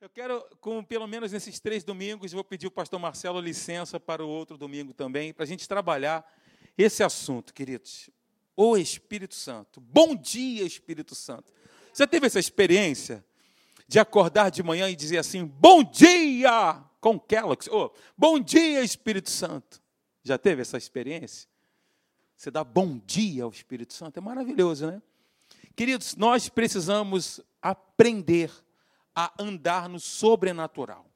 Eu quero, com pelo menos nesses três domingos, vou pedir ao pastor Marcelo licença para o outro domingo também, para a gente trabalhar esse assunto, queridos. O Espírito Santo. Bom dia, Espírito Santo. Você teve essa experiência de acordar de manhã e dizer assim: Bom dia! Com Kellogg's. Oh, bom dia, Espírito Santo. Já teve essa experiência? Você dá bom dia ao Espírito Santo. É maravilhoso, né? Queridos, nós precisamos aprender a andar no sobrenatural.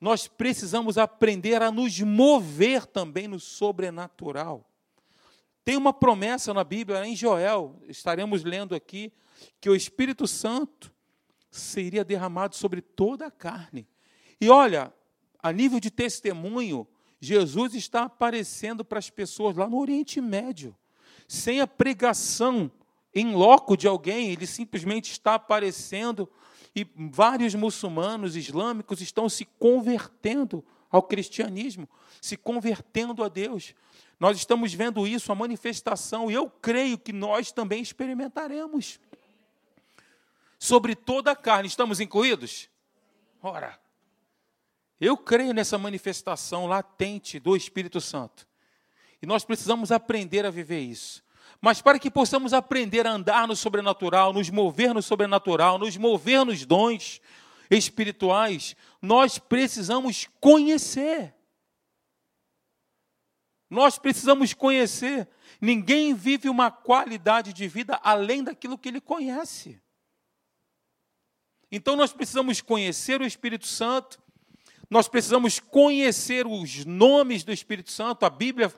Nós precisamos aprender a nos mover também no sobrenatural. Tem uma promessa na Bíblia, em Joel, estaremos lendo aqui, que o Espírito Santo seria derramado sobre toda a carne. E olha, a nível de testemunho, Jesus está aparecendo para as pessoas lá no Oriente Médio. Sem a pregação em loco de alguém, ele simplesmente está aparecendo e vários muçulmanos islâmicos estão se convertendo ao cristianismo, se convertendo a Deus. Nós estamos vendo isso, a manifestação, e eu creio que nós também experimentaremos. Sobre toda a carne, estamos incluídos? Ora, eu creio nessa manifestação latente do Espírito Santo. E nós precisamos aprender a viver isso. Mas para que possamos aprender a andar no sobrenatural, nos mover no sobrenatural, nos mover nos dons espirituais, nós precisamos conhecer. Nós precisamos conhecer. Ninguém vive uma qualidade de vida além daquilo que ele conhece. Então nós precisamos conhecer o Espírito Santo, nós precisamos conhecer os nomes do Espírito Santo. A Bíblia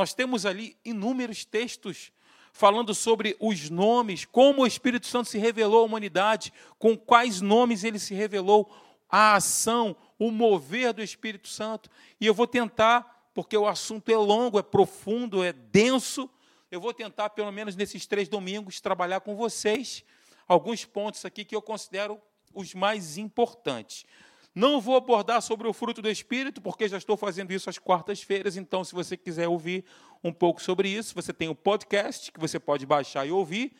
nós temos ali inúmeros textos falando sobre os nomes, como o Espírito Santo se revelou à humanidade, com quais nomes ele se revelou, a ação, o mover do Espírito Santo. E eu vou tentar, porque o assunto é longo, é profundo, é denso, eu vou tentar, pelo menos nesses três domingos, trabalhar com vocês alguns pontos aqui que eu considero os mais importantes. Não vou abordar sobre o fruto do Espírito, porque já estou fazendo isso às quartas-feiras, então, se você quiser ouvir um pouco sobre isso, você tem o um podcast que você pode baixar e ouvir,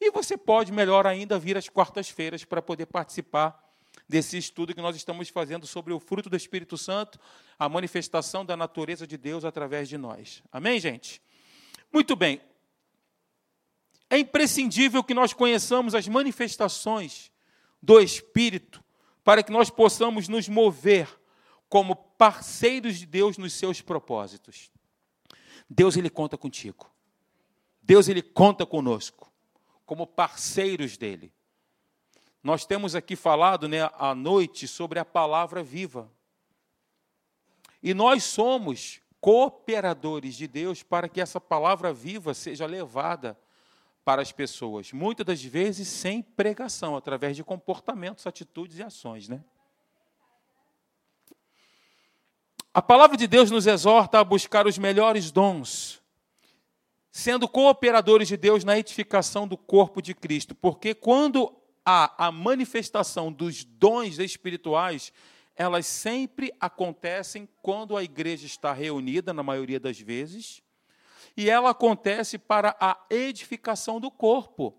e você pode, melhor ainda, vir às quartas-feiras para poder participar desse estudo que nós estamos fazendo sobre o fruto do Espírito Santo, a manifestação da natureza de Deus através de nós. Amém, gente? Muito bem. É imprescindível que nós conheçamos as manifestações do Espírito para que nós possamos nos mover como parceiros de Deus nos seus propósitos. Deus ele conta contigo. Deus ele conta conosco como parceiros dele. Nós temos aqui falado, né, à noite sobre a palavra viva. E nós somos cooperadores de Deus para que essa palavra viva seja levada para as pessoas, muitas das vezes sem pregação, através de comportamentos, atitudes e ações, né? A palavra de Deus nos exorta a buscar os melhores dons, sendo cooperadores de Deus na edificação do corpo de Cristo, porque quando há a manifestação dos dons espirituais, elas sempre acontecem quando a igreja está reunida, na maioria das vezes, e ela acontece para a edificação do corpo.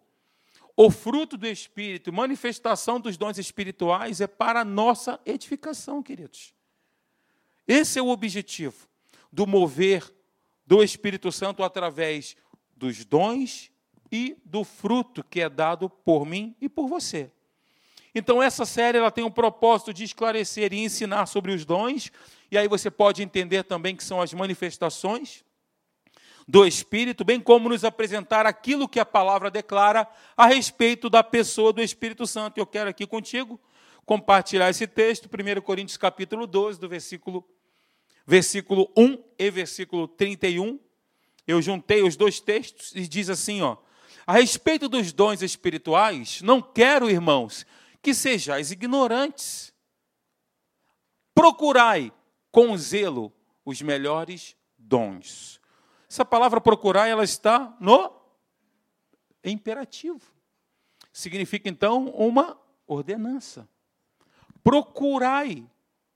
O fruto do Espírito, manifestação dos dons espirituais, é para a nossa edificação, queridos. Esse é o objetivo do mover do Espírito Santo através dos dons e do fruto que é dado por mim e por você. Então essa série ela tem o propósito de esclarecer e ensinar sobre os dons, e aí você pode entender também que são as manifestações do Espírito, bem como nos apresentar aquilo que a palavra declara a respeito da pessoa do Espírito Santo. Eu quero aqui contigo compartilhar esse texto, 1 Coríntios capítulo 12, do versículo, versículo 1 e versículo 31. Eu juntei os dois textos e diz assim, ó: A respeito dos dons espirituais, não quero, irmãos, que sejais ignorantes. Procurai com zelo os melhores dons essa palavra procurar, ela está no imperativo. Significa, então, uma ordenança. Procurai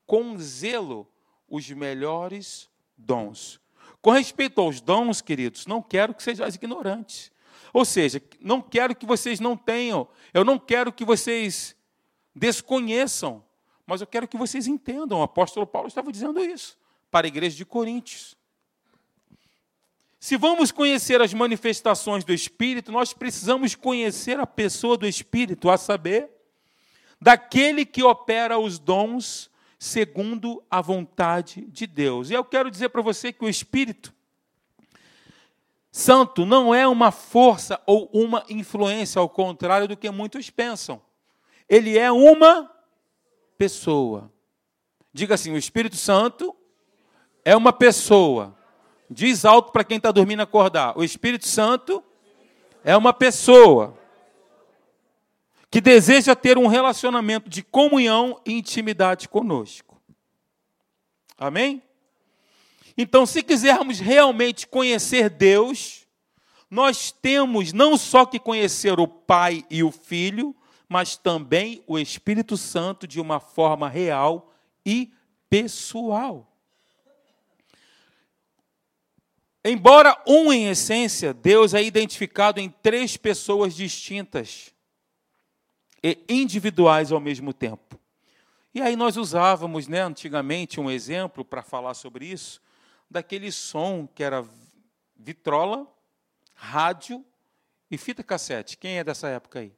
com zelo os melhores dons. Com respeito aos dons, queridos, não quero que sejais ignorantes. Ou seja, não quero que vocês não tenham, eu não quero que vocês desconheçam. Mas eu quero que vocês entendam, o apóstolo Paulo estava dizendo isso para a igreja de Coríntios. Se vamos conhecer as manifestações do Espírito, nós precisamos conhecer a pessoa do Espírito, a saber, daquele que opera os dons segundo a vontade de Deus. E eu quero dizer para você que o Espírito Santo não é uma força ou uma influência, ao contrário do que muitos pensam. Ele é uma pessoa. Diga assim: o Espírito Santo é uma pessoa. Diz alto para quem está dormindo acordar: o Espírito Santo é uma pessoa que deseja ter um relacionamento de comunhão e intimidade conosco. Amém? Então, se quisermos realmente conhecer Deus, nós temos não só que conhecer o Pai e o Filho, mas também o Espírito Santo de uma forma real e pessoal. Embora um em essência, Deus é identificado em três pessoas distintas e individuais ao mesmo tempo. E aí nós usávamos, né, antigamente, um exemplo para falar sobre isso, daquele som que era vitrola, rádio e fita cassete. Quem é dessa época aí?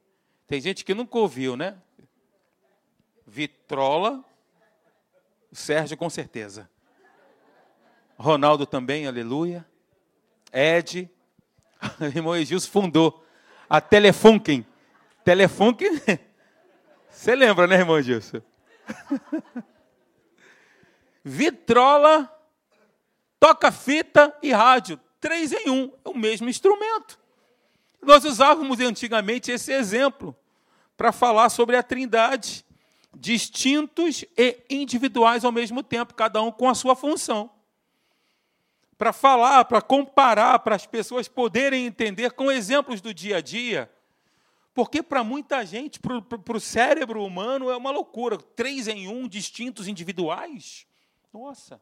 Tem gente que nunca ouviu, né? Vitrola, Sérgio com certeza. Ronaldo também, aleluia. Ed, o irmão Egilson fundou a Telefunken. Telefunken, você lembra, né, irmão Egilson? Vitrola, toca-fita e rádio. Três em um, é o mesmo instrumento. Nós usávamos antigamente esse exemplo para falar sobre a trindade, distintos e individuais ao mesmo tempo, cada um com a sua função. Para falar, para comparar, para as pessoas poderem entender com exemplos do dia a dia. Porque para muita gente, para o cérebro humano, é uma loucura. Três em um, distintos, individuais. Nossa!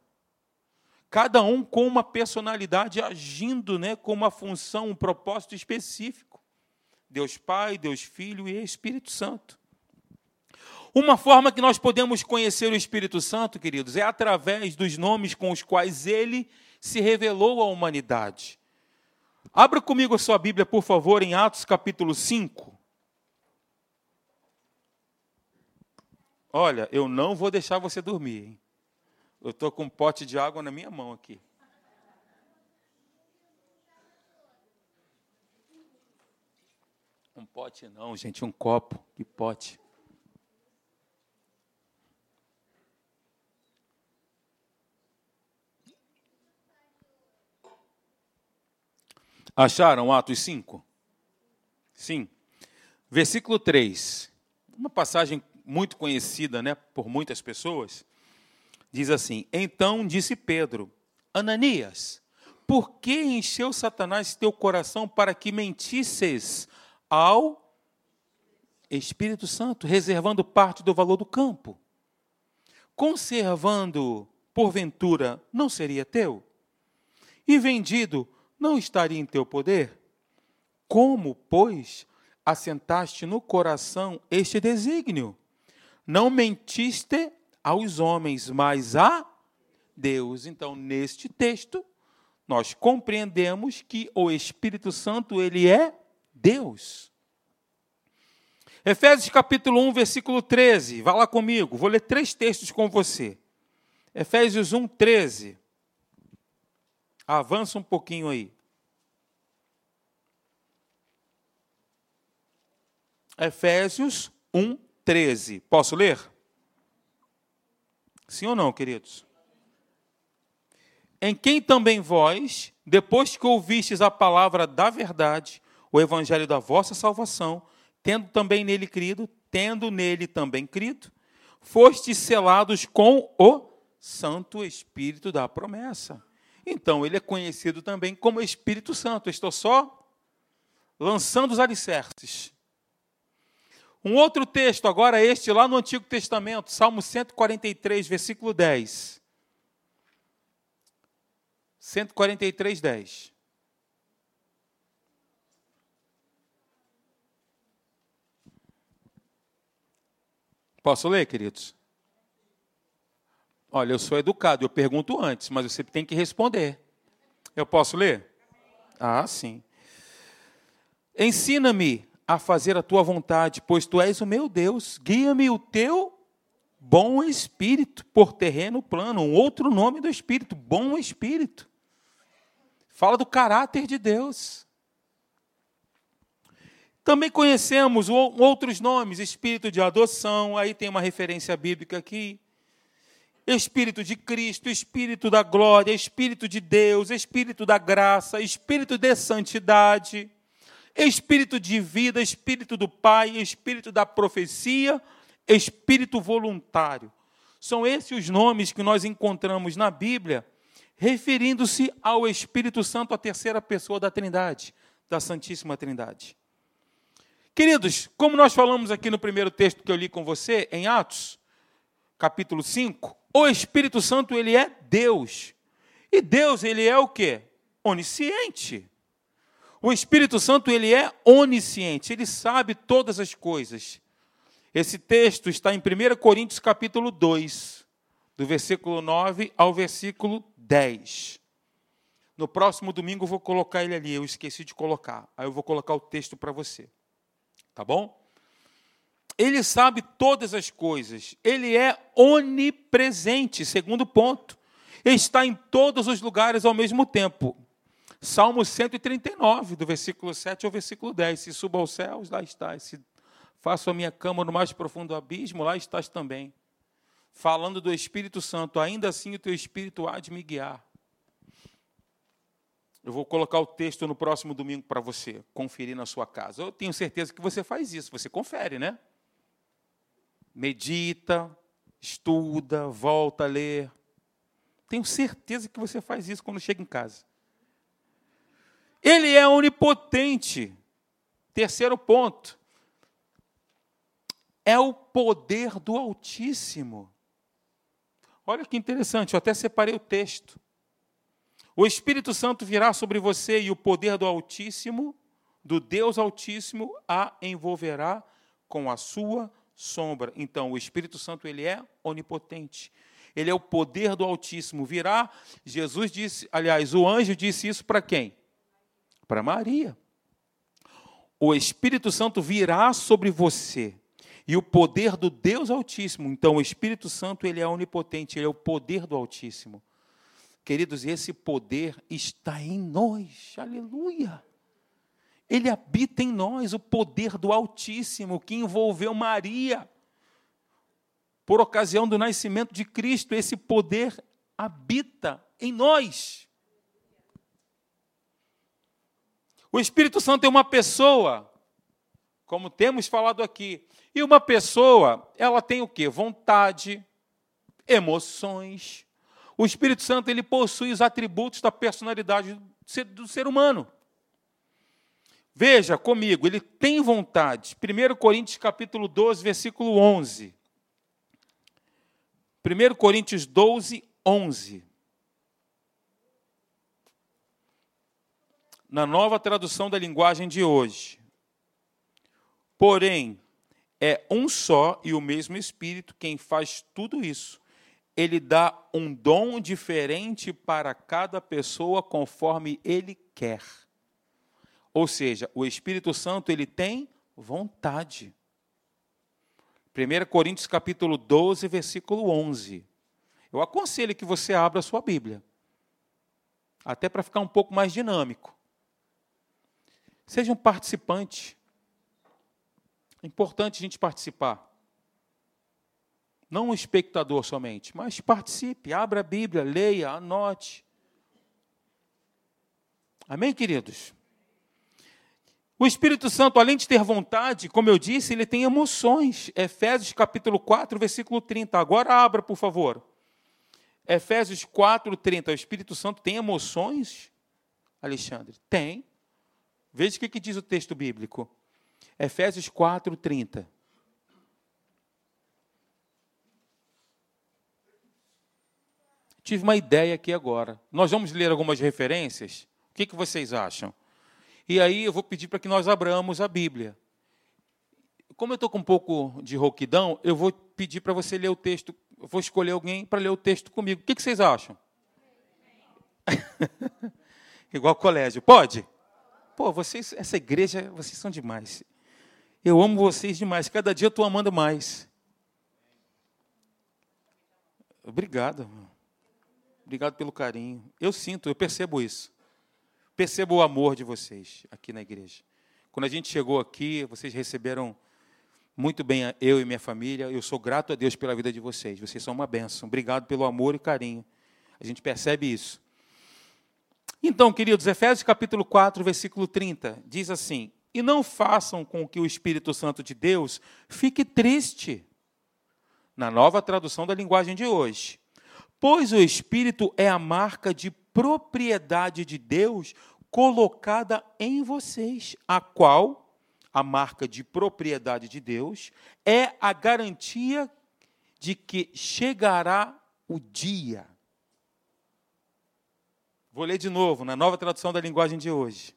cada um com uma personalidade agindo né, com uma função, um propósito específico. Deus Pai, Deus Filho e Espírito Santo. Uma forma que nós podemos conhecer o Espírito Santo, queridos, é através dos nomes com os quais ele se revelou à humanidade. Abra comigo a sua Bíblia, por favor, em Atos capítulo 5. Olha, eu não vou deixar você dormir. Hein? Eu estou com um pote de água na minha mão aqui. Um pote não, gente, um copo. Que pote. Acharam Atos 5? Sim. Versículo 3. Uma passagem muito conhecida né, por muitas pessoas diz assim: Então disse Pedro, Ananias, por que encheu Satanás teu coração para que mentisses ao Espírito Santo, reservando parte do valor do campo? Conservando, porventura, não seria teu? E vendido, não estaria em teu poder? Como, pois, assentaste no coração este desígnio? Não mentiste aos homens, mas a Deus. Então, neste texto, nós compreendemos que o Espírito Santo, ele é Deus. Efésios capítulo 1, versículo 13. Vá lá comigo, vou ler três textos com você. Efésios 1, 13. Avança um pouquinho aí. Efésios 1, 13. Posso ler? Sim ou não, queridos? Em quem também vós, depois que ouvistes a palavra da verdade, o evangelho da vossa salvação, tendo também nele crido, tendo nele também crido, fostes selados com o Santo Espírito da promessa. Então, ele é conhecido também como Espírito Santo. estou só lançando os alicerces. Um outro texto, agora este, lá no Antigo Testamento, Salmo 143, versículo 10. 143, 10. Posso ler, queridos? Olha, eu sou educado, eu pergunto antes, mas você tem que responder. Eu posso ler? Ah, sim. Ensina-me a fazer a tua vontade, pois tu és o meu Deus. Guia-me o teu bom espírito por terreno plano, um outro nome do espírito, bom espírito. Fala do caráter de Deus. Também conhecemos outros nomes, espírito de adoção, aí tem uma referência bíblica aqui. Espírito de Cristo, Espírito da glória, Espírito de Deus, Espírito da graça, Espírito de santidade, Espírito de vida, Espírito do Pai, Espírito da profecia, Espírito voluntário. São esses os nomes que nós encontramos na Bíblia, referindo-se ao Espírito Santo, a terceira pessoa da Trindade, da Santíssima Trindade. Queridos, como nós falamos aqui no primeiro texto que eu li com você, em Atos, capítulo 5, o Espírito Santo, ele é Deus. E Deus, ele é o quê? Onisciente. O Espírito Santo, ele é onisciente, ele sabe todas as coisas. Esse texto está em 1 Coríntios capítulo 2, do versículo 9 ao versículo 10. No próximo domingo eu vou colocar ele ali, eu esqueci de colocar. Aí eu vou colocar o texto para você. Tá bom? Ele sabe todas as coisas. Ele é onipresente, segundo ponto. Está em todos os lugares ao mesmo tempo. Salmo 139, do versículo 7 ao versículo 10. Se suba aos céus, lá estás. Se faço a minha cama no mais profundo abismo, lá estás também. Falando do Espírito Santo, ainda assim o teu Espírito há de me guiar. Eu vou colocar o texto no próximo domingo para você conferir na sua casa. Eu tenho certeza que você faz isso, você confere, né? Medita, estuda, volta a ler. Tenho certeza que você faz isso quando chega em casa. Ele é onipotente. Terceiro ponto. É o poder do Altíssimo. Olha que interessante, eu até separei o texto. O Espírito Santo virá sobre você e o poder do Altíssimo, do Deus Altíssimo, a envolverá com a sua sombra. Então, o Espírito Santo ele é onipotente. Ele é o poder do Altíssimo. Virá, Jesus disse, aliás, o anjo disse isso para quem? Para Maria. O Espírito Santo virá sobre você. E o poder do Deus Altíssimo. Então, o Espírito Santo ele é onipotente, ele é o poder do Altíssimo. Queridos, esse poder está em nós. Aleluia. Ele habita em nós, o poder do Altíssimo que envolveu Maria. Por ocasião do nascimento de Cristo, esse poder habita em nós. O Espírito Santo é uma pessoa, como temos falado aqui. E uma pessoa, ela tem o quê? Vontade, emoções. O Espírito Santo, ele possui os atributos da personalidade do ser humano. Veja comigo, ele tem vontade. 1 Coríntios capítulo 12, versículo 11. 1 Coríntios 12, 11. Na nova tradução da linguagem de hoje. Porém, é um só e o mesmo Espírito quem faz tudo isso. Ele dá um dom diferente para cada pessoa conforme ele quer. Ou seja, o Espírito Santo ele tem vontade. 1 Coríntios capítulo 12, versículo 11. Eu aconselho que você abra a sua Bíblia. Até para ficar um pouco mais dinâmico. Seja um participante. É importante a gente participar. Não um espectador somente, mas participe, abra a Bíblia, leia, anote. Amém, queridos? O Espírito Santo, além de ter vontade, como eu disse, ele tem emoções. Efésios capítulo 4, versículo 30. Agora abra, por favor. Efésios 4, 30. O Espírito Santo tem emoções, Alexandre? Tem. Veja o que, que diz o texto bíblico. Efésios 4, 30. Tive uma ideia aqui agora. Nós vamos ler algumas referências. O que, que vocês acham? E aí eu vou pedir para que nós abramos a Bíblia. Como eu estou com um pouco de rouquidão, eu vou pedir para você ler o texto. Eu vou escolher alguém para ler o texto comigo. O que, que vocês acham? Igual colégio. Pode? Pô, vocês, essa igreja, vocês são demais. Eu amo vocês demais. Cada dia eu estou amando mais. Obrigado. Obrigado pelo carinho. Eu sinto, eu percebo isso. Percebo o amor de vocês aqui na igreja. Quando a gente chegou aqui, vocês receberam muito bem eu e minha família. Eu sou grato a Deus pela vida de vocês. Vocês são uma bênção. Obrigado pelo amor e carinho. A gente percebe isso. Então, queridos, Efésios capítulo 4, versículo 30, diz assim: E não façam com que o Espírito Santo de Deus fique triste. Na nova tradução da linguagem de hoje. Pois o Espírito é a marca de propriedade de Deus colocada em vocês, a qual, a marca de propriedade de Deus, é a garantia de que chegará o dia. Vou ler de novo, na nova tradução da linguagem de hoje.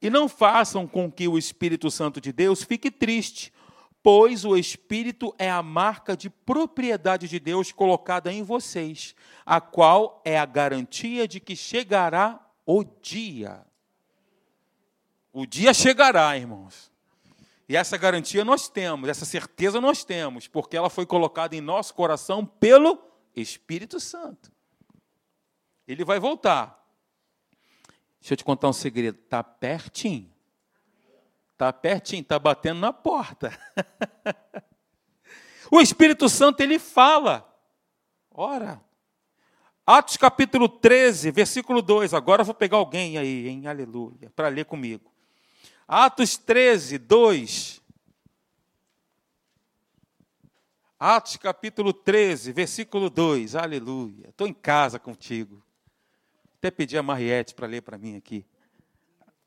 E não façam com que o Espírito Santo de Deus fique triste, pois o Espírito é a marca de propriedade de Deus colocada em vocês, a qual é a garantia de que chegará o dia. O dia chegará, irmãos. E essa garantia nós temos, essa certeza nós temos, porque ela foi colocada em nosso coração pelo Espírito Santo. Ele vai voltar. Deixa eu te contar um segredo. Está pertinho. Está pertinho, está batendo na porta. o Espírito Santo, ele fala. Ora. Atos capítulo 13, versículo 2. Agora eu vou pegar alguém aí, hein? Aleluia. Para ler comigo. Atos 13, 2. Atos capítulo 13, versículo 2. Aleluia. Estou em casa contigo. Até pedi a Mariette para ler para mim aqui.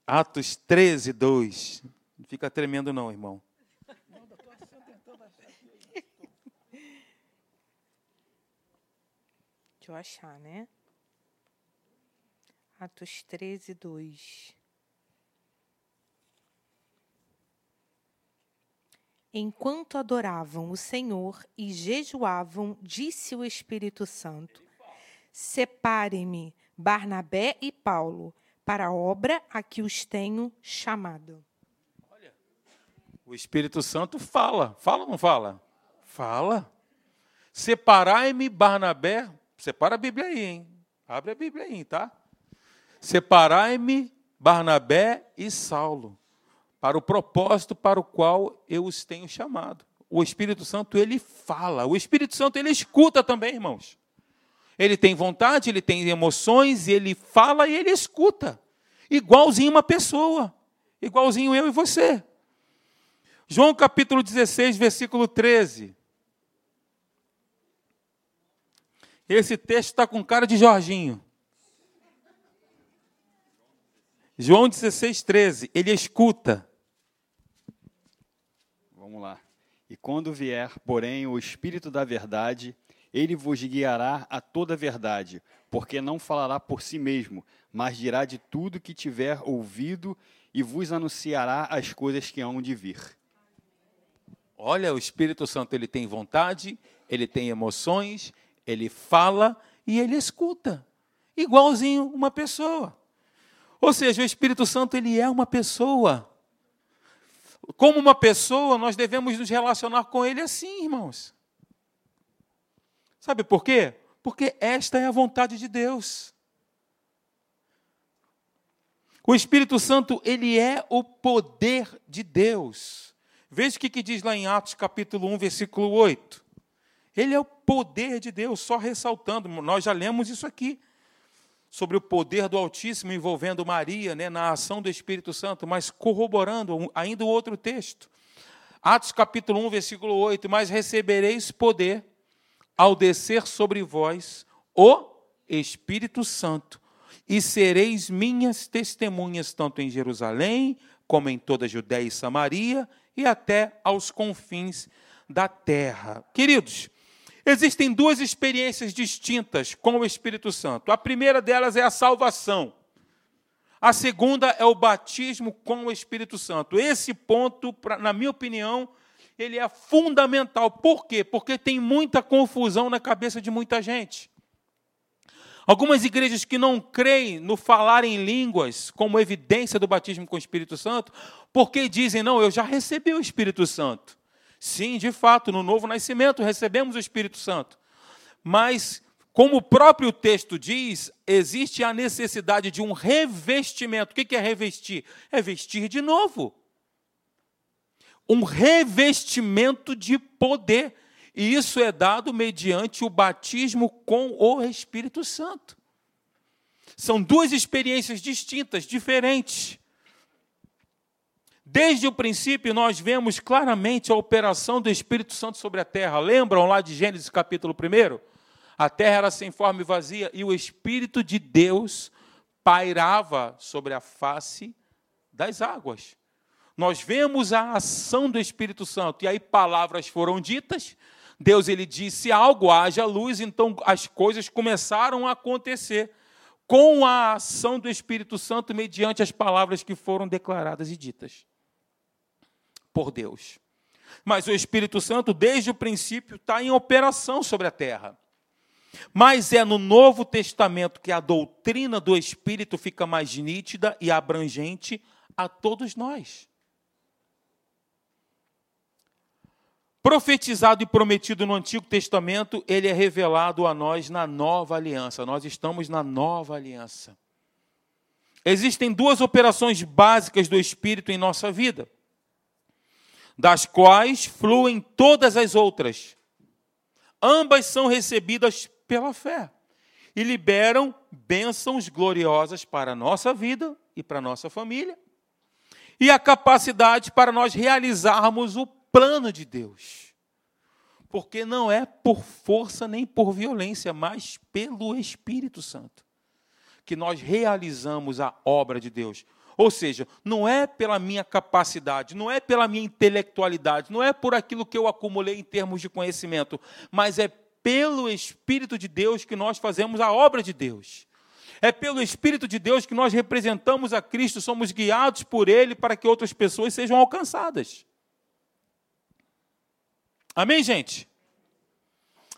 Atos 13, 2. Não fica tremendo, não, irmão. Deixa eu achar, né? Atos 13, 2. Enquanto adoravam o Senhor e jejuavam, disse o Espírito Santo: Separem-me Barnabé e Paulo para a obra a que os tenho chamado. O Espírito Santo fala. Fala ou não fala? Fala. Separai-me, Barnabé. Separa a Bíblia aí, hein? Abre a Bíblia aí, tá? Separai-me, Barnabé e Saulo, para o propósito para o qual eu os tenho chamado. O Espírito Santo, ele fala. O Espírito Santo, ele escuta também, irmãos. Ele tem vontade, ele tem emoções, ele fala e ele escuta. Igualzinho uma pessoa. Igualzinho eu e você. João capítulo 16, versículo 13. Esse texto está com cara de Jorginho. João 16, 13. Ele escuta. Vamos lá. E quando vier, porém, o Espírito da Verdade, ele vos guiará a toda a verdade, porque não falará por si mesmo, mas dirá de tudo que tiver ouvido e vos anunciará as coisas que hão de vir. Olha, o Espírito Santo ele tem vontade, ele tem emoções, ele fala e ele escuta, igualzinho uma pessoa. Ou seja, o Espírito Santo ele é uma pessoa. Como uma pessoa, nós devemos nos relacionar com ele assim, irmãos. Sabe por quê? Porque esta é a vontade de Deus. O Espírito Santo, ele é o poder de Deus. Veja o que, diz lá em Atos capítulo 1, versículo 8. Ele é o poder de Deus, só ressaltando, nós já lemos isso aqui, sobre o poder do Altíssimo envolvendo Maria, né, na ação do Espírito Santo, mas corroborando ainda o outro texto. Atos capítulo 1, versículo 8: Mas recebereis poder ao descer sobre vós o Espírito Santo, e sereis minhas testemunhas, tanto em Jerusalém, como em toda a Judéia e Samaria e até aos confins da terra. Queridos, existem duas experiências distintas com o Espírito Santo. A primeira delas é a salvação. A segunda é o batismo com o Espírito Santo. Esse ponto, na minha opinião, ele é fundamental. Por quê? Porque tem muita confusão na cabeça de muita gente. Algumas igrejas que não creem no falar em línguas como evidência do batismo com o Espírito Santo, porque dizem, não, eu já recebi o Espírito Santo. Sim, de fato, no novo nascimento recebemos o Espírito Santo. Mas, como o próprio texto diz, existe a necessidade de um revestimento. O que é revestir? É vestir de novo um revestimento de poder. E isso é dado mediante o batismo com o Espírito Santo. São duas experiências distintas, diferentes. Desde o princípio, nós vemos claramente a operação do Espírito Santo sobre a terra. Lembram lá de Gênesis capítulo 1? A terra era sem forma e vazia, e o Espírito de Deus pairava sobre a face das águas nós vemos a ação do Espírito Santo, e aí palavras foram ditas, Deus ele disse algo, haja luz, então as coisas começaram a acontecer com a ação do Espírito Santo mediante as palavras que foram declaradas e ditas por Deus. Mas o Espírito Santo, desde o princípio, está em operação sobre a terra. Mas é no Novo Testamento que a doutrina do Espírito fica mais nítida e abrangente a todos nós. Profetizado e prometido no Antigo Testamento, ele é revelado a nós na nova aliança. Nós estamos na nova aliança. Existem duas operações básicas do Espírito em nossa vida, das quais fluem todas as outras. Ambas são recebidas pela fé e liberam bênçãos gloriosas para a nossa vida e para a nossa família, e a capacidade para nós realizarmos o plano de Deus. Porque não é por força nem por violência, mas pelo Espírito Santo que nós realizamos a obra de Deus. Ou seja, não é pela minha capacidade, não é pela minha intelectualidade, não é por aquilo que eu acumulei em termos de conhecimento, mas é pelo Espírito de Deus que nós fazemos a obra de Deus. É pelo Espírito de Deus que nós representamos a Cristo, somos guiados por Ele para que outras pessoas sejam alcançadas. Amém, gente?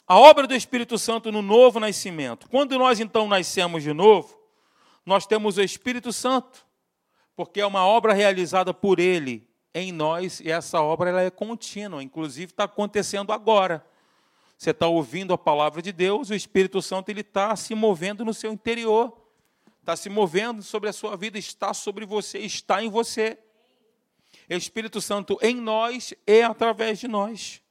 A obra do Espírito Santo no novo nascimento. Quando nós então nascemos de novo, nós temos o Espírito Santo, porque é uma obra realizada por Ele em nós e essa obra ela é contínua, inclusive está acontecendo agora. Você está ouvindo a palavra de Deus, o Espírito Santo ele está se movendo no seu interior, está se movendo sobre a sua vida, está sobre você, está em você. Espírito Santo em nós e através de nós.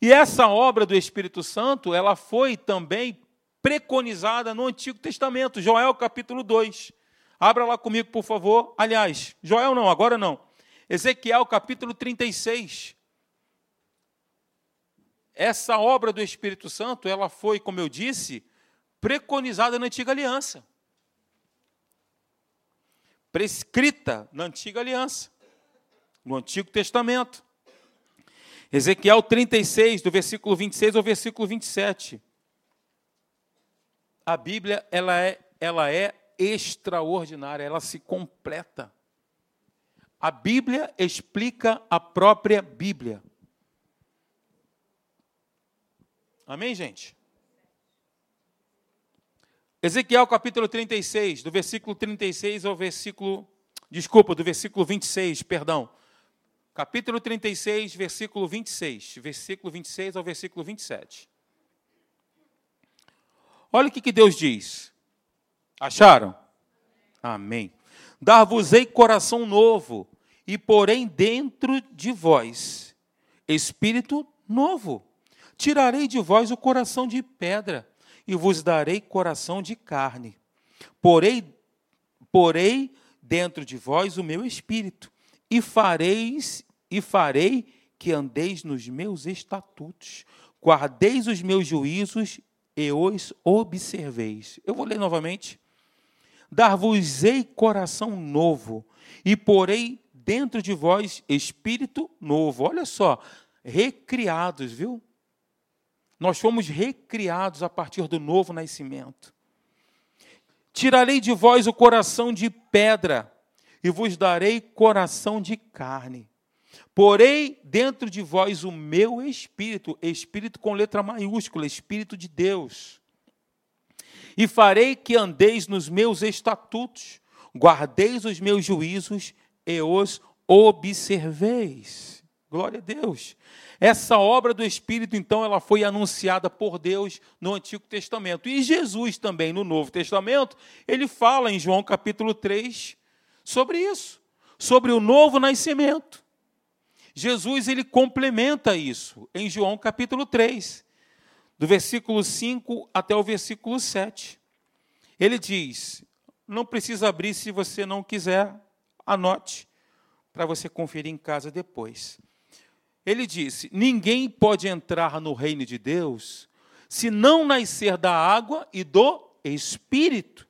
E essa obra do Espírito Santo, ela foi também preconizada no Antigo Testamento, Joel capítulo 2. Abra lá comigo, por favor. Aliás, Joel não, agora não. Ezequiel capítulo 36. Essa obra do Espírito Santo, ela foi, como eu disse, preconizada na Antiga Aliança. Prescrita na Antiga Aliança, no Antigo Testamento. Ezequiel 36, do versículo 26 ao versículo 27. A Bíblia, ela é, ela é extraordinária, ela se completa. A Bíblia explica a própria Bíblia. Amém, gente? Ezequiel capítulo 36, do versículo 36 ao versículo. Desculpa, do versículo 26, perdão capítulo 36, versículo 26, versículo 26 ao versículo 27. Olha o que, que Deus diz. Acharam? Amém. Dar-vos-ei coração novo, e porém dentro de vós espírito novo. Tirarei de vós o coração de pedra, e vos darei coração de carne. Porei, porei dentro de vós o meu espírito, e fareis e farei que andeis nos meus estatutos, guardeis os meus juízos e os observeis. Eu vou ler novamente. Dar-vos-ei coração novo, e porei dentro de vós espírito novo. Olha só, recriados, viu? Nós fomos recriados a partir do novo nascimento. Tirarei de vós o coração de pedra, e vos darei coração de carne Porei dentro de vós o meu espírito, espírito com letra maiúscula, espírito de Deus. E farei que andeis nos meus estatutos, guardeis os meus juízos e os observeis. Glória a Deus. Essa obra do Espírito, então, ela foi anunciada por Deus no Antigo Testamento. E Jesus também, no Novo Testamento, ele fala em João capítulo 3 sobre isso, sobre o novo nascimento. Jesus ele complementa isso em João capítulo 3, do versículo 5 até o versículo 7. Ele diz: não precisa abrir se você não quiser, anote, para você conferir em casa depois. Ele disse: Ninguém pode entrar no reino de Deus se não nascer da água e do espírito.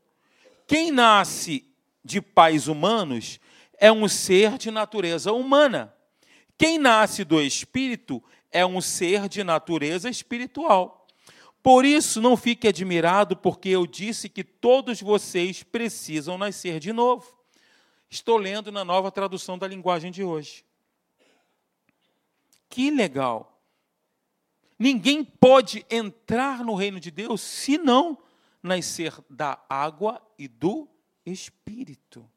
Quem nasce de pais humanos é um ser de natureza humana. Quem nasce do Espírito é um ser de natureza espiritual. Por isso, não fique admirado, porque eu disse que todos vocês precisam nascer de novo. Estou lendo na nova tradução da linguagem de hoje. Que legal! Ninguém pode entrar no reino de Deus se não nascer da água e do Espírito.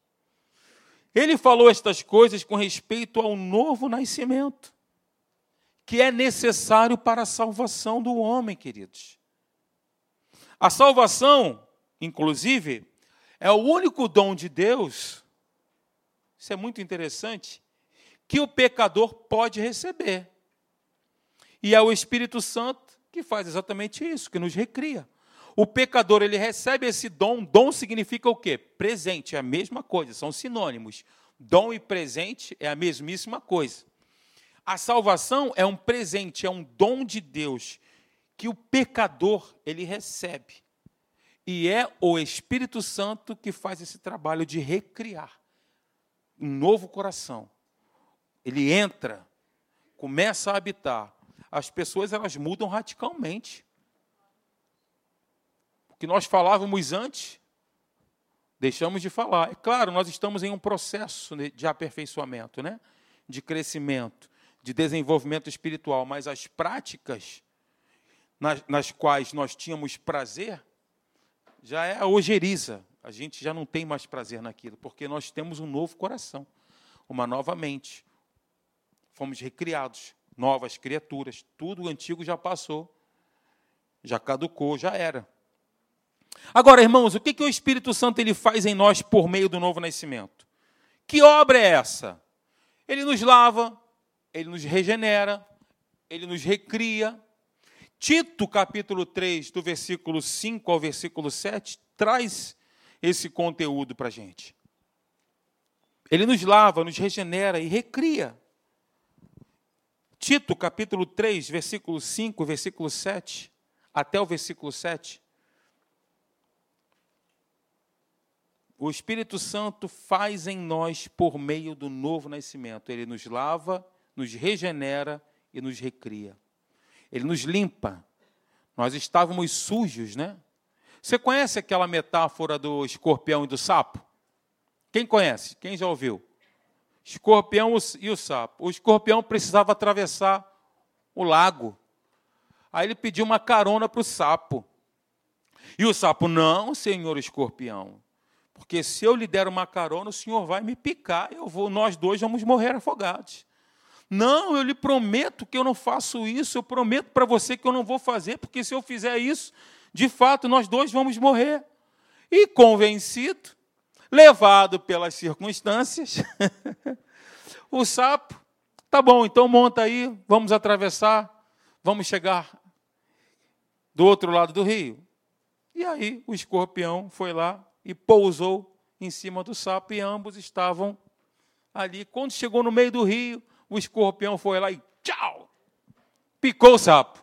Ele falou estas coisas com respeito ao novo nascimento, que é necessário para a salvação do homem, queridos. A salvação, inclusive, é o único dom de Deus, isso é muito interessante, que o pecador pode receber. E é o Espírito Santo que faz exatamente isso, que nos recria. O pecador, ele recebe esse dom. Dom significa o quê? Presente, é a mesma coisa, são sinônimos. Dom e presente é a mesmíssima coisa. A salvação é um presente, é um dom de Deus que o pecador ele recebe. E é o Espírito Santo que faz esse trabalho de recriar um novo coração. Ele entra, começa a habitar. As pessoas elas mudam radicalmente que nós falávamos antes, deixamos de falar. É claro, nós estamos em um processo de aperfeiçoamento, né? de crescimento, de desenvolvimento espiritual, mas as práticas nas, nas quais nós tínhamos prazer já é a ojeriza. A gente já não tem mais prazer naquilo, porque nós temos um novo coração, uma nova mente. Fomos recriados, novas criaturas. Tudo o antigo já passou, já caducou, já era. Agora, irmãos, o que, que o Espírito Santo ele faz em nós por meio do novo nascimento? Que obra é essa? Ele nos lava, ele nos regenera, ele nos recria. Tito, capítulo 3, do versículo 5 ao versículo 7, traz esse conteúdo para a gente. Ele nos lava, nos regenera e recria. Tito, capítulo 3, versículo 5, versículo 7, até o versículo 7. O Espírito Santo faz em nós por meio do novo nascimento. Ele nos lava, nos regenera e nos recria. Ele nos limpa. Nós estávamos sujos, né? Você conhece aquela metáfora do escorpião e do sapo? Quem conhece? Quem já ouviu? Escorpião e o sapo. O escorpião precisava atravessar o lago. Aí ele pediu uma carona para o sapo. E o sapo, não, senhor escorpião, porque se eu lhe der uma carona, o senhor vai me picar, eu vou, nós dois vamos morrer afogados. Não, eu lhe prometo que eu não faço isso, eu prometo para você que eu não vou fazer, porque se eu fizer isso, de fato nós dois vamos morrer. E convencido, levado pelas circunstâncias, o sapo, tá bom, então monta aí, vamos atravessar, vamos chegar do outro lado do rio. E aí o escorpião foi lá, e pousou em cima do sapo, e ambos estavam ali. Quando chegou no meio do rio, o escorpião foi lá e tchau! Picou o sapo.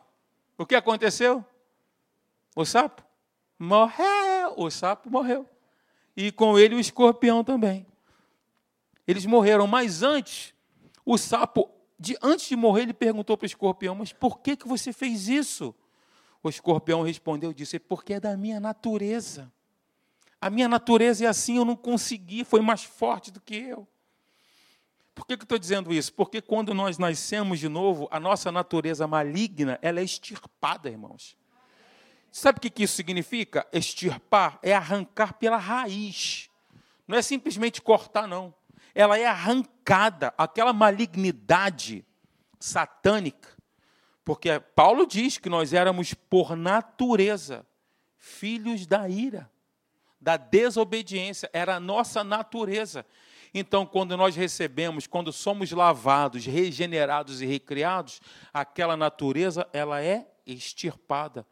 O que aconteceu? O sapo morreu. O sapo morreu. E com ele o escorpião também. Eles morreram, mas antes, o sapo, de, antes de morrer, ele perguntou para o escorpião: Mas por que, que você fez isso? O escorpião respondeu: Disse, porque é da minha natureza. A minha natureza é assim, eu não consegui, foi mais forte do que eu. Por que, que eu estou dizendo isso? Porque quando nós nascemos de novo, a nossa natureza maligna ela é extirpada, irmãos. Sabe o que, que isso significa? Extirpar é arrancar pela raiz. Não é simplesmente cortar, não. Ela é arrancada, aquela malignidade satânica. Porque Paulo diz que nós éramos, por natureza, filhos da ira, da desobediência. Era a nossa natureza. Então, quando nós recebemos, quando somos lavados, regenerados e recriados, aquela natureza ela é extirpada.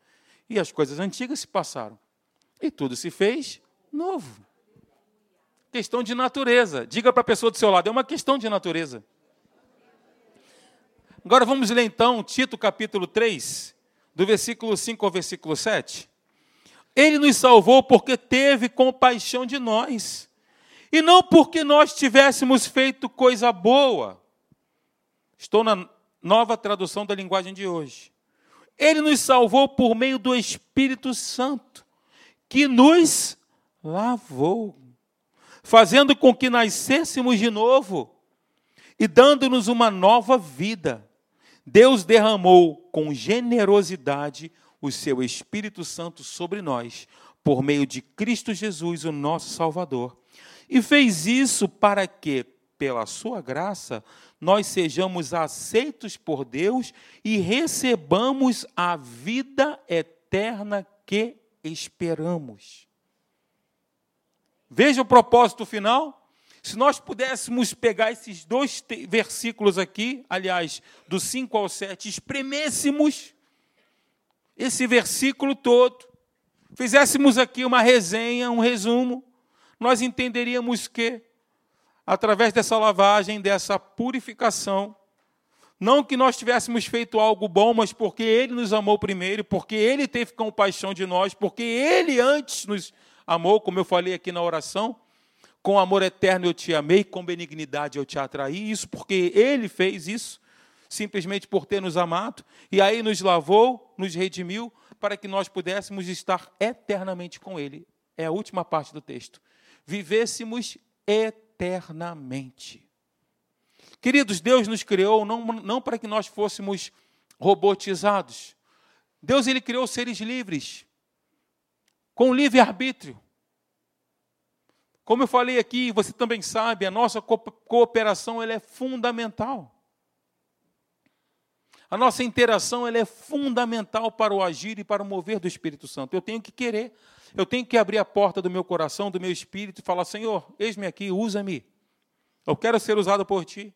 E as coisas antigas se passaram. E tudo se fez novo. Questão de natureza. Diga para a pessoa do seu lado, é uma questão de natureza. Agora vamos ler então Tito capítulo 3, do versículo 5 ao versículo 7. Ele nos salvou porque teve compaixão de nós e não porque nós tivéssemos feito coisa boa. Estou na nova tradução da linguagem de hoje. Ele nos salvou por meio do Espírito Santo, que nos lavou, fazendo com que nascêssemos de novo e dando-nos uma nova vida. Deus derramou com generosidade o seu Espírito Santo sobre nós, por meio de Cristo Jesus, o nosso Salvador e fez isso para que, pela sua graça, nós sejamos aceitos por Deus e recebamos a vida eterna que esperamos. Veja o propósito final. Se nós pudéssemos pegar esses dois versículos aqui, aliás, do 5 ao 7, espremêssemos esse versículo todo, fizéssemos aqui uma resenha, um resumo, nós entenderíamos que, através dessa lavagem, dessa purificação, não que nós tivéssemos feito algo bom, mas porque Ele nos amou primeiro, porque Ele teve compaixão de nós, porque Ele antes nos amou, como eu falei aqui na oração, com amor eterno eu te amei, com benignidade eu te atraí, isso porque Ele fez isso, simplesmente por ter nos amado, e aí nos lavou, nos redimiu, para que nós pudéssemos estar eternamente com Ele. É a última parte do texto vivêssemos eternamente. Queridos, Deus nos criou não, não para que nós fôssemos robotizados. Deus ele criou seres livres, com livre arbítrio. Como eu falei aqui, você também sabe, a nossa cooperação ela é fundamental. A nossa interação ela é fundamental para o agir e para o mover do Espírito Santo. Eu tenho que querer eu tenho que abrir a porta do meu coração, do meu espírito e falar: Senhor, eis-me aqui, usa-me. Eu quero ser usado por ti.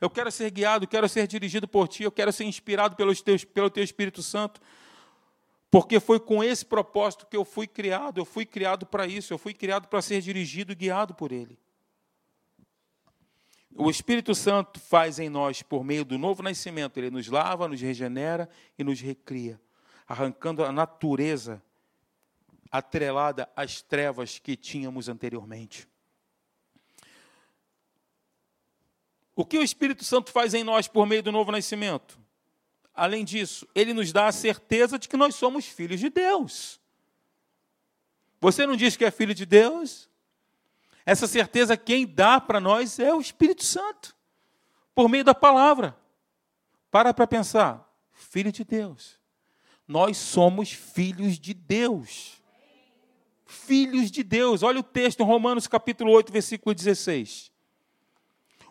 Eu quero ser guiado, quero ser dirigido por ti, eu quero ser inspirado pelo teu, pelo teu Espírito Santo. Porque foi com esse propósito que eu fui criado, eu fui criado para isso, eu fui criado para ser dirigido e guiado por Ele. O Espírito Santo faz em nós, por meio do novo nascimento, ele nos lava, nos regenera e nos recria, arrancando a natureza atrelada às trevas que tínhamos anteriormente. O que o Espírito Santo faz em nós por meio do novo nascimento? Além disso, ele nos dá a certeza de que nós somos filhos de Deus. Você não diz que é filho de Deus? Essa certeza quem dá para nós é o Espírito Santo, por meio da palavra. Para para pensar, filho de Deus. Nós somos filhos de Deus filhos de Deus. Olha o texto em Romanos capítulo 8, versículo 16.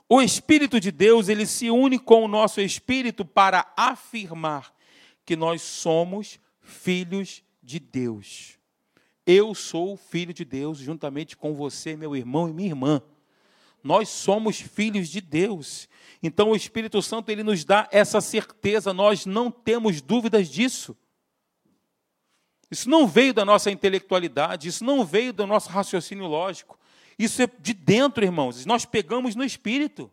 O Espírito de Deus, ele se une com o nosso espírito para afirmar que nós somos filhos de Deus. Eu sou filho de Deus juntamente com você, meu irmão e minha irmã. Nós somos filhos de Deus. Então o Espírito Santo ele nos dá essa certeza, nós não temos dúvidas disso. Isso não veio da nossa intelectualidade, isso não veio do nosso raciocínio lógico. Isso é de dentro, irmãos. Nós pegamos no espírito.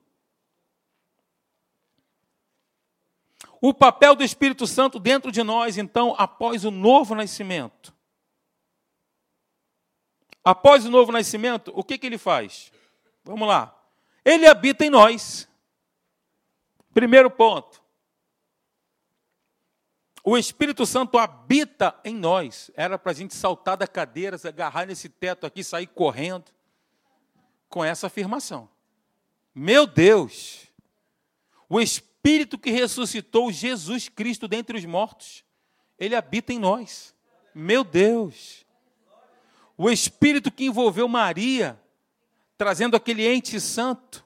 O papel do Espírito Santo dentro de nós, então, após o novo nascimento. Após o novo nascimento, o que, que ele faz? Vamos lá. Ele habita em nós. Primeiro ponto. O Espírito Santo habita em nós. Era para a gente saltar da cadeira, agarrar nesse teto aqui, sair correndo com essa afirmação. Meu Deus! O Espírito que ressuscitou Jesus Cristo dentre os mortos, ele habita em nós. Meu Deus! O Espírito que envolveu Maria, trazendo aquele ente santo,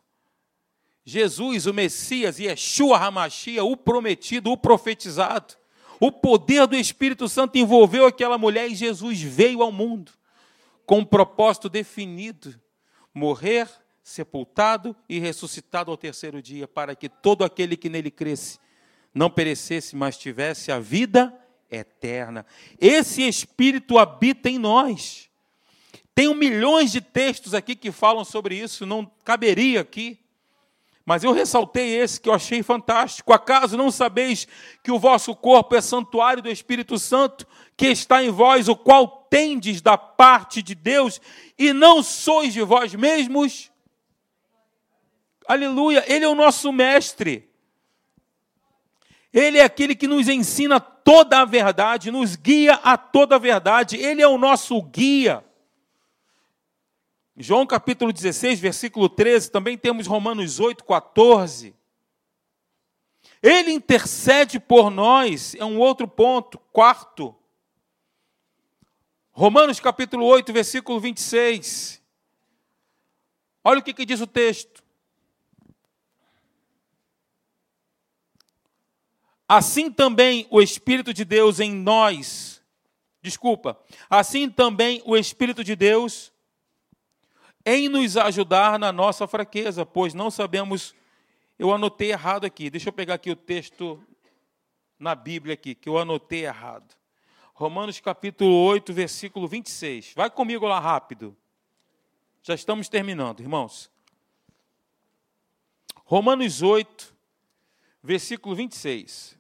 Jesus, o Messias, Yeshua Hamashia, o prometido, o profetizado. O poder do Espírito Santo envolveu aquela mulher e Jesus veio ao mundo com um propósito definido: morrer, sepultado e ressuscitado ao terceiro dia, para que todo aquele que nele cresce não perecesse, mas tivesse a vida eterna. Esse Espírito habita em nós. Tem milhões de textos aqui que falam sobre isso, não caberia aqui. Mas eu ressaltei esse que eu achei fantástico. Acaso não sabeis que o vosso corpo é santuário do Espírito Santo, que está em vós, o qual tendes da parte de Deus, e não sois de vós mesmos? Aleluia, Ele é o nosso mestre. Ele é aquele que nos ensina toda a verdade, nos guia a toda a verdade. Ele é o nosso guia. João capítulo 16, versículo 13, também temos Romanos 8, 14. Ele intercede por nós, é um outro ponto, quarto. Romanos capítulo 8, versículo 26. Olha o que, que diz o texto. Assim também o Espírito de Deus em nós, desculpa, assim também o Espírito de Deus em nos ajudar na nossa fraqueza, pois não sabemos. Eu anotei errado aqui, deixa eu pegar aqui o texto na Bíblia aqui, que eu anotei errado. Romanos capítulo 8, versículo 26. Vai comigo lá rápido. Já estamos terminando, irmãos. Romanos 8, versículo 26.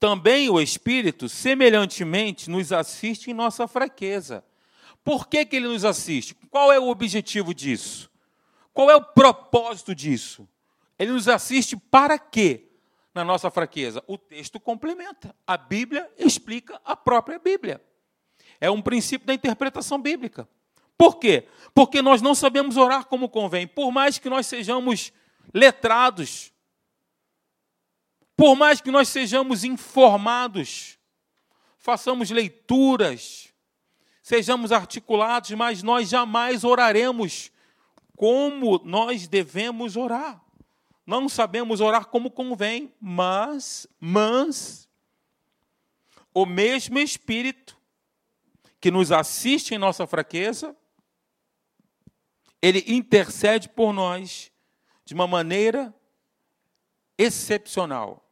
Também o Espírito, semelhantemente, nos assiste em nossa fraqueza por que, que ele nos assiste? Qual é o objetivo disso? Qual é o propósito disso? Ele nos assiste para quê? Na nossa fraqueza. O texto complementa. A Bíblia explica a própria Bíblia. É um princípio da interpretação bíblica. Por quê? Porque nós não sabemos orar como convém. Por mais que nós sejamos letrados, por mais que nós sejamos informados, façamos leituras, sejamos articulados, mas nós jamais oraremos como nós devemos orar. Não sabemos orar como convém, mas, mas, o mesmo Espírito que nos assiste em nossa fraqueza, ele intercede por nós de uma maneira excepcional,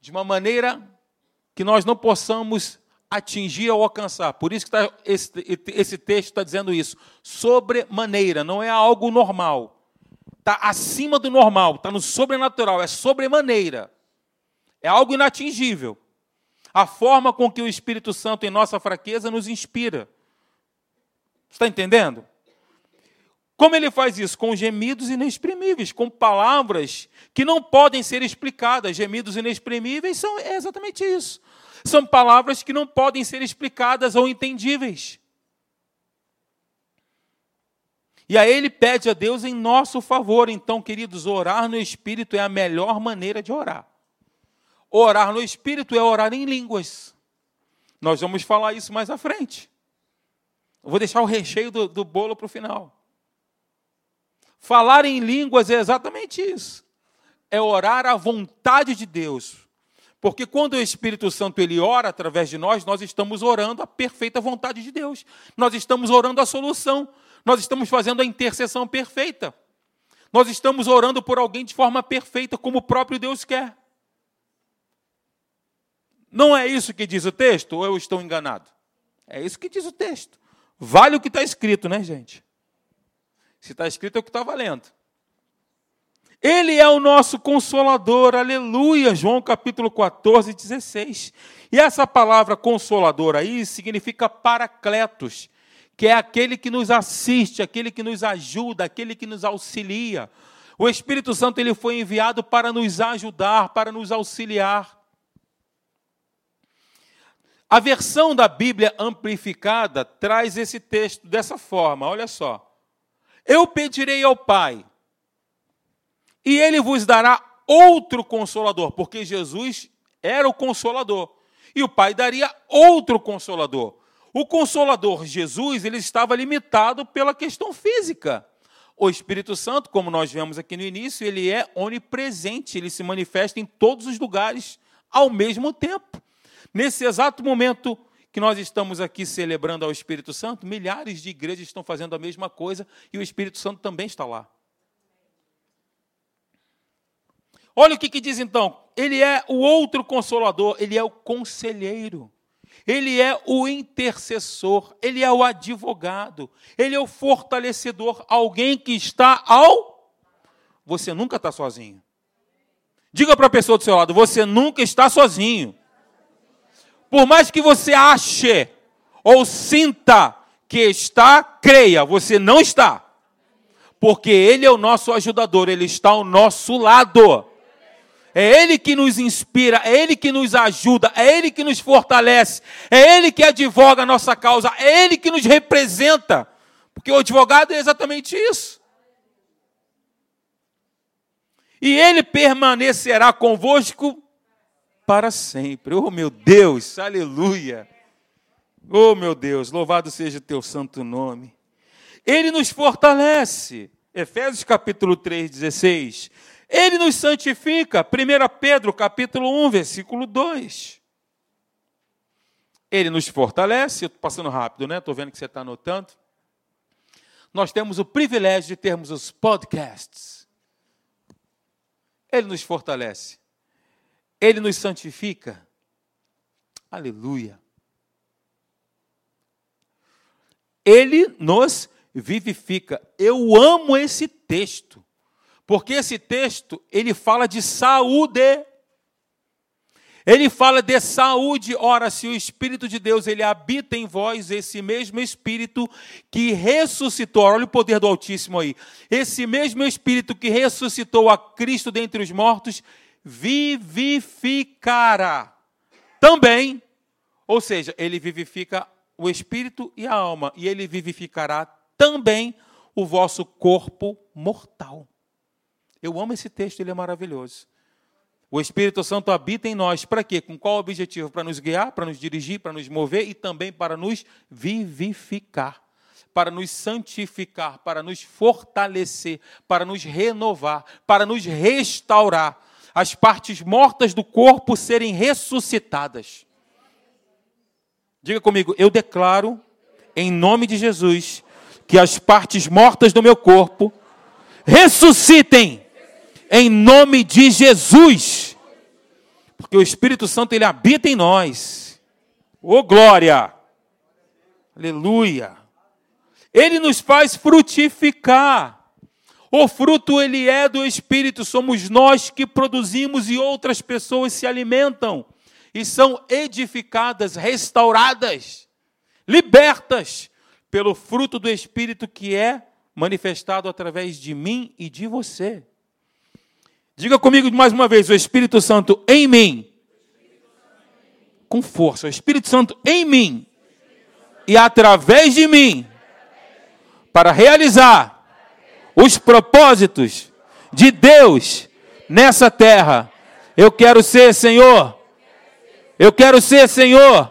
de uma maneira que nós não possamos atingir ou alcançar. Por isso que tá, esse, esse texto está dizendo isso. Sobremaneira, não é algo normal. Está acima do normal, está no sobrenatural, é sobremaneira. É algo inatingível. A forma com que o Espírito Santo, em nossa fraqueza, nos inspira. Está entendendo? Como ele faz isso? Com gemidos inexprimíveis, com palavras que não podem ser explicadas. Gemidos inexprimíveis são exatamente isso. São palavras que não podem ser explicadas ou entendíveis. E aí ele pede a Deus em nosso favor. Então, queridos, orar no Espírito é a melhor maneira de orar. Orar no Espírito é orar em línguas. Nós vamos falar isso mais à frente. Eu vou deixar o recheio do, do bolo para o final. Falar em línguas é exatamente isso. É orar à vontade de Deus. Porque quando o Espírito Santo ele ora através de nós, nós estamos orando a perfeita vontade de Deus. Nós estamos orando a solução. Nós estamos fazendo a intercessão perfeita. Nós estamos orando por alguém de forma perfeita, como o próprio Deus quer. Não é isso que diz o texto, ou eu estou enganado? É isso que diz o texto. Vale o que está escrito, né, gente? Se está escrito é o que está valendo. Ele é o nosso consolador, aleluia, João capítulo 14, 16. E essa palavra consolador aí significa paracletos, que é aquele que nos assiste, aquele que nos ajuda, aquele que nos auxilia. O Espírito Santo ele foi enviado para nos ajudar, para nos auxiliar. A versão da Bíblia amplificada traz esse texto dessa forma, olha só. Eu pedirei ao Pai, e ele vos dará outro consolador, porque Jesus era o consolador, e o Pai daria outro consolador. O consolador Jesus, ele estava limitado pela questão física. O Espírito Santo, como nós vemos aqui no início, ele é onipresente, ele se manifesta em todos os lugares ao mesmo tempo. Nesse exato momento que nós estamos aqui celebrando ao Espírito Santo, milhares de igrejas estão fazendo a mesma coisa e o Espírito Santo também está lá. Olha o que, que diz então. Ele é o outro consolador, ele é o conselheiro. Ele é o intercessor, ele é o advogado, ele é o fortalecedor, alguém que está ao. Você nunca está sozinho. Diga para a pessoa do seu lado: você nunca está sozinho. Por mais que você ache ou sinta que está, creia, você não está. Porque Ele é o nosso ajudador, Ele está ao nosso lado. É Ele que nos inspira, é Ele que nos ajuda, é Ele que nos fortalece, é Ele que advoga a nossa causa, é Ele que nos representa. Porque o advogado é exatamente isso. E Ele permanecerá convosco para sempre. Oh, meu Deus, aleluia. Oh, meu Deus, louvado seja o teu santo nome. Ele nos fortalece. Efésios capítulo 3, 16. Ele nos santifica. 1 Pedro capítulo 1, versículo 2. Ele nos fortalece. Estou passando rápido, né? Estou vendo que você está anotando. Nós temos o privilégio de termos os podcasts. Ele nos fortalece. Ele nos santifica. Aleluia. Ele nos vivifica. Eu amo esse texto, porque esse texto ele fala de saúde. Ele fala de saúde. Ora, se o Espírito de Deus ele habita em vós, esse mesmo Espírito que ressuscitou, olha o poder do Altíssimo aí. Esse mesmo Espírito que ressuscitou a Cristo dentre os mortos, vivificará também, ou seja, ele vivifica o espírito e a alma, e ele vivificará também o vosso corpo mortal. Eu amo esse texto, ele é maravilhoso. O Espírito Santo habita em nós, para quê? Com qual objetivo? Para nos guiar, para nos dirigir, para nos mover e também para nos vivificar, para nos santificar, para nos fortalecer, para nos renovar, para nos restaurar as partes mortas do corpo serem ressuscitadas. Diga comigo, eu declaro, em nome de Jesus, que as partes mortas do meu corpo ressuscitem, em nome de Jesus, porque o Espírito Santo ele habita em nós. Ô oh, glória! Aleluia! Ele nos faz frutificar. O fruto ele é do espírito, somos nós que produzimos e outras pessoas se alimentam e são edificadas, restauradas, libertas pelo fruto do espírito que é manifestado através de mim e de você. Diga comigo mais uma vez: o Espírito Santo em mim. Com força, o Espírito Santo em mim e através de mim para realizar os propósitos de Deus nessa terra. Eu quero ser, Senhor, eu quero ser, Senhor,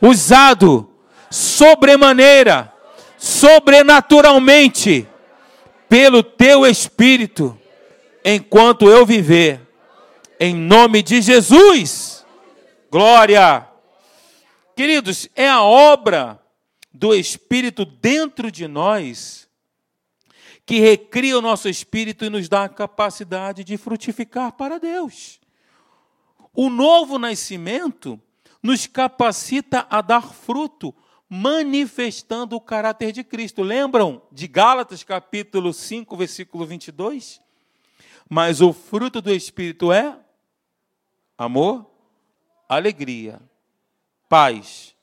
usado sobremaneira, sobrenaturalmente, pelo Teu Espírito, enquanto eu viver. Em nome de Jesus. Glória. Queridos, é a obra do Espírito dentro de nós que recria o nosso espírito e nos dá a capacidade de frutificar para Deus. O novo nascimento nos capacita a dar fruto, manifestando o caráter de Cristo. Lembram de Gálatas capítulo 5, versículo 22? Mas o fruto do Espírito é amor, alegria, paz,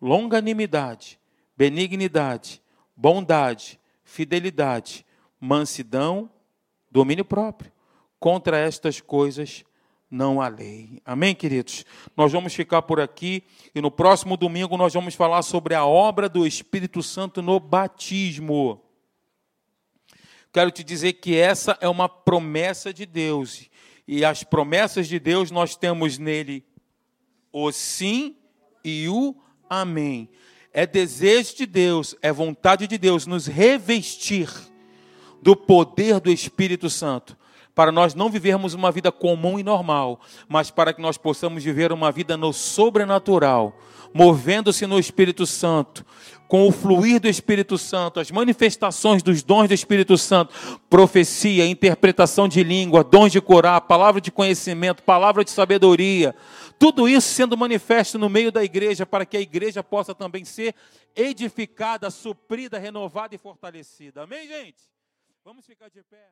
longanimidade, benignidade, bondade, fidelidade, mansidão, domínio próprio. Contra estas coisas não há lei. Amém, queridos? Nós vamos ficar por aqui e no próximo domingo nós vamos falar sobre a obra do Espírito Santo no batismo. Quero te dizer que essa é uma promessa de Deus. E as promessas de Deus nós temos nele o sim e o amém. É desejo de Deus, é vontade de Deus nos revestir do poder do Espírito Santo, para nós não vivermos uma vida comum e normal, mas para que nós possamos viver uma vida no sobrenatural, movendo-se no Espírito Santo, com o fluir do Espírito Santo, as manifestações dos dons do Espírito Santo, profecia, interpretação de língua, dons de curar, palavra de conhecimento, palavra de sabedoria, tudo isso sendo manifesto no meio da igreja, para que a igreja possa também ser edificada, suprida, renovada e fortalecida. Amém, gente? Vamos ficar de pé.